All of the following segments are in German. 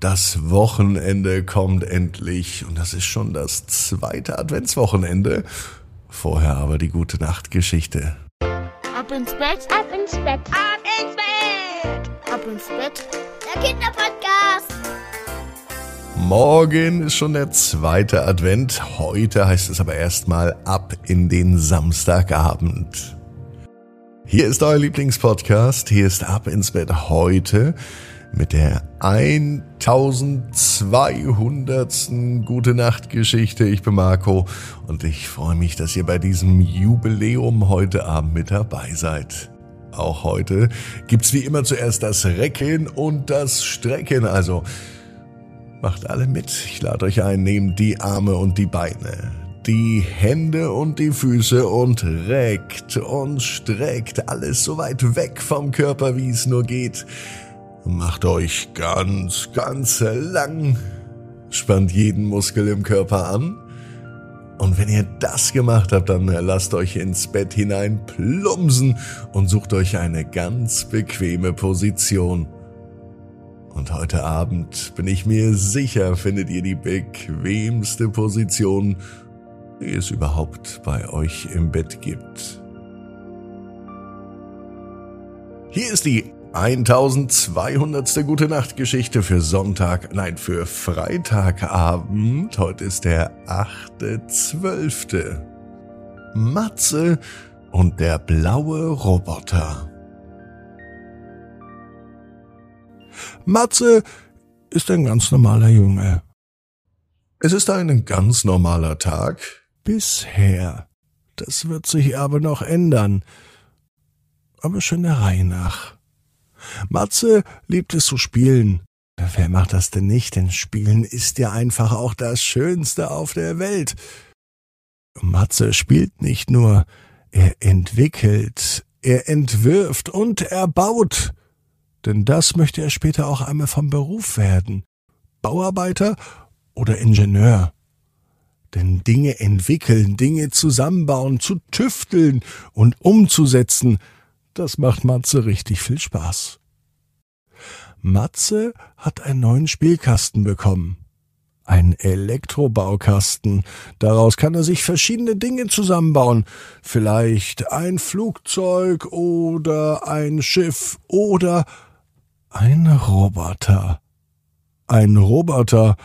Das Wochenende kommt endlich und das ist schon das zweite Adventswochenende. Vorher aber die gute Nachtgeschichte. Ab ins Bett, ab ins Bett, ab ins Bett, ab ins Bett. Der Kinderpodcast. Morgen ist schon der zweite Advent. Heute heißt es aber erstmal ab in den Samstagabend. Hier ist euer Lieblingspodcast. Hier ist Ab ins Bett heute mit der 1200. Gute Nacht Geschichte. Ich bin Marco und ich freue mich, dass ihr bei diesem Jubiläum heute Abend mit dabei seid. Auch heute gibt's wie immer zuerst das Recken und das Strecken. Also macht alle mit. Ich lade euch ein, nehmt die Arme und die Beine, die Hände und die Füße und reckt und streckt alles so weit weg vom Körper, wie es nur geht. Macht euch ganz, ganz lang, spannt jeden Muskel im Körper an. Und wenn ihr das gemacht habt, dann lasst euch ins Bett hinein plumsen und sucht euch eine ganz bequeme Position. Und heute Abend bin ich mir sicher, findet ihr die bequemste Position, die es überhaupt bei euch im Bett gibt. Hier ist die 1200. Gute Nacht Geschichte für Sonntag, nein, für Freitagabend. Heute ist der 8.12. Matze und der blaue Roboter. Matze ist ein ganz normaler Junge. Es ist ein ganz normaler Tag bisher. Das wird sich aber noch ändern. Aber schön der Reihe nach. Matze liebt es zu spielen. Wer macht das denn nicht? Denn Spielen ist ja einfach auch das Schönste auf der Welt. Matze spielt nicht nur, er entwickelt, er entwirft und er baut. Denn das möchte er später auch einmal vom Beruf werden. Bauarbeiter oder Ingenieur. Denn Dinge entwickeln, Dinge zusammenbauen, zu tüfteln und umzusetzen, das macht Matze richtig viel Spaß. Matze hat einen neuen Spielkasten bekommen. Ein Elektrobaukasten. Daraus kann er sich verschiedene Dinge zusammenbauen. Vielleicht ein Flugzeug oder ein Schiff oder ein Roboter. Ein Roboter,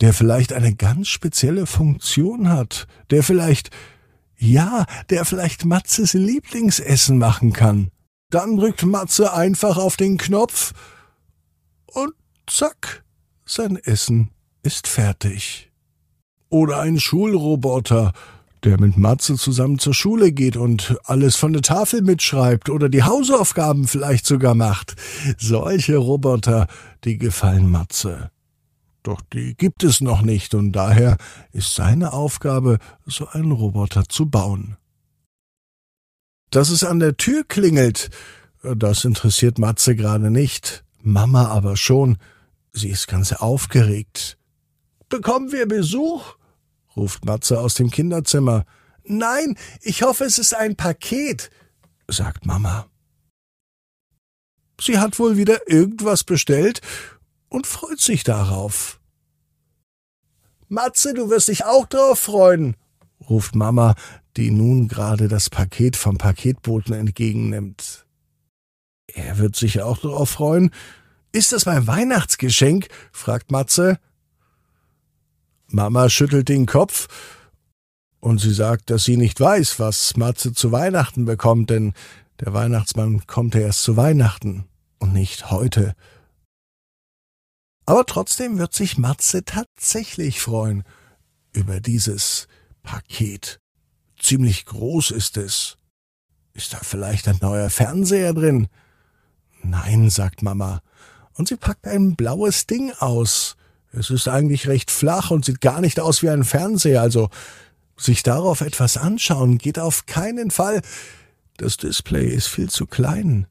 der vielleicht eine ganz spezielle Funktion hat, der vielleicht, ja, der vielleicht Matzes Lieblingsessen machen kann. Dann drückt Matze einfach auf den Knopf und zack, sein Essen ist fertig. Oder ein Schulroboter, der mit Matze zusammen zur Schule geht und alles von der Tafel mitschreibt oder die Hausaufgaben vielleicht sogar macht. Solche Roboter, die gefallen Matze. Doch die gibt es noch nicht und daher ist seine Aufgabe, so einen Roboter zu bauen. Dass es an der Tür klingelt, das interessiert Matze gerade nicht, Mama aber schon. Sie ist ganz aufgeregt. Bekommen wir Besuch? ruft Matze aus dem Kinderzimmer. Nein, ich hoffe, es ist ein Paket, sagt Mama. Sie hat wohl wieder irgendwas bestellt und freut sich darauf. Matze, du wirst dich auch drauf freuen, ruft Mama, die nun gerade das Paket vom Paketboten entgegennimmt. Er wird sich auch darauf freuen. Ist das mein Weihnachtsgeschenk? fragt Matze. Mama schüttelt den Kopf und sie sagt, dass sie nicht weiß, was Matze zu Weihnachten bekommt, denn der Weihnachtsmann kommt ja erst zu Weihnachten und nicht heute. Aber trotzdem wird sich Matze tatsächlich freuen über dieses Paket. Ziemlich groß ist es. Ist da vielleicht ein neuer Fernseher drin? Nein, sagt Mama, und sie packt ein blaues Ding aus. Es ist eigentlich recht flach und sieht gar nicht aus wie ein Fernseher, also sich darauf etwas anschauen geht auf keinen Fall. Das Display ist viel zu klein.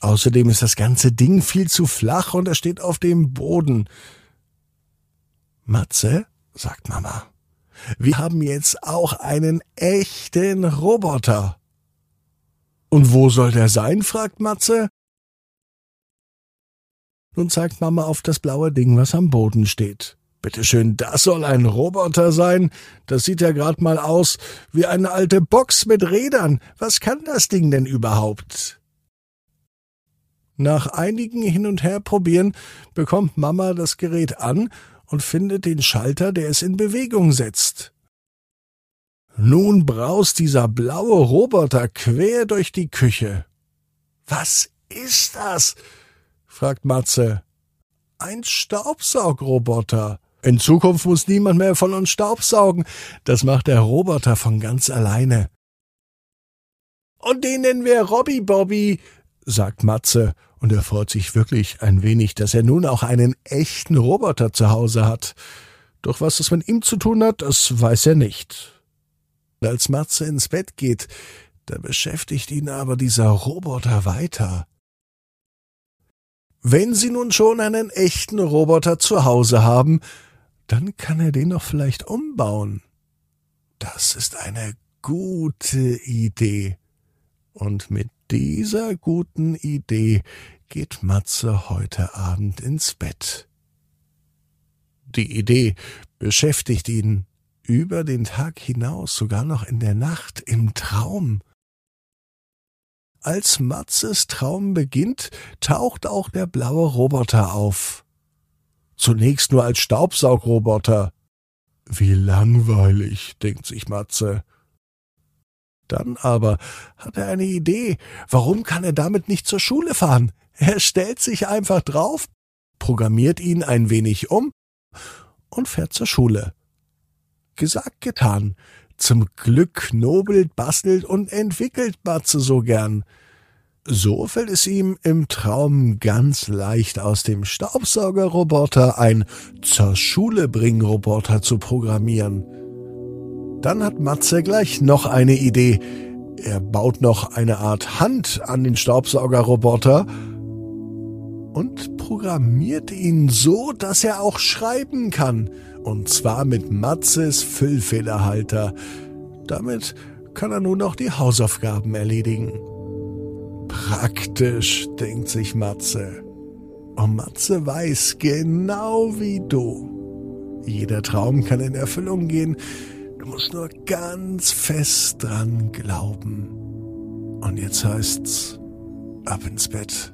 Außerdem ist das ganze Ding viel zu flach und er steht auf dem Boden. Matze, sagt Mama, wir haben jetzt auch einen echten Roboter. Und wo soll der sein? fragt Matze. Nun zeigt Mama auf das blaue Ding, was am Boden steht. Bitteschön, das soll ein Roboter sein. Das sieht ja grad mal aus wie eine alte Box mit Rädern. Was kann das Ding denn überhaupt? Nach einigen Hin- und Herprobieren bekommt Mama das Gerät an und findet den Schalter, der es in Bewegung setzt. Nun braust dieser blaue Roboter quer durch die Küche. Was ist das? fragt Matze. Ein Staubsaugroboter. In Zukunft muss niemand mehr von uns Staubsaugen. Das macht der Roboter von ganz alleine. Und den nennen wir Robby Bobby, sagt Matze, und er freut sich wirklich ein wenig, dass er nun auch einen echten Roboter zu Hause hat. Doch was es mit ihm zu tun hat, das weiß er nicht. Als Matze ins Bett geht, da beschäftigt ihn aber dieser Roboter weiter. Wenn Sie nun schon einen echten Roboter zu Hause haben, dann kann er den doch vielleicht umbauen. Das ist eine gute Idee. Und mit dieser guten Idee geht Matze heute Abend ins Bett. Die Idee beschäftigt ihn über den Tag hinaus, sogar noch in der Nacht, im Traum. Als Matzes Traum beginnt, taucht auch der blaue Roboter auf. Zunächst nur als Staubsaugroboter. Wie langweilig, denkt sich Matze. Dann aber hat er eine Idee. Warum kann er damit nicht zur Schule fahren? Er stellt sich einfach drauf, programmiert ihn ein wenig um und fährt zur Schule. Gesagt, getan. Zum Glück knobelt, bastelt und entwickelt Matze so gern. So fällt es ihm im Traum ganz leicht aus dem Staubsaugerroboter ein zur Schule bring Roboter zu programmieren. Dann hat Matze gleich noch eine Idee. Er baut noch eine Art Hand an den Staubsaugerroboter und programmiert ihn so, dass er auch schreiben kann. Und zwar mit Matzes Füllfederhalter. Damit kann er nun auch die Hausaufgaben erledigen. Praktisch, denkt sich Matze. Und Matze weiß genau wie du. Jeder Traum kann in Erfüllung gehen. Du musst nur ganz fest dran glauben. Und jetzt heißt's, ab ins Bett.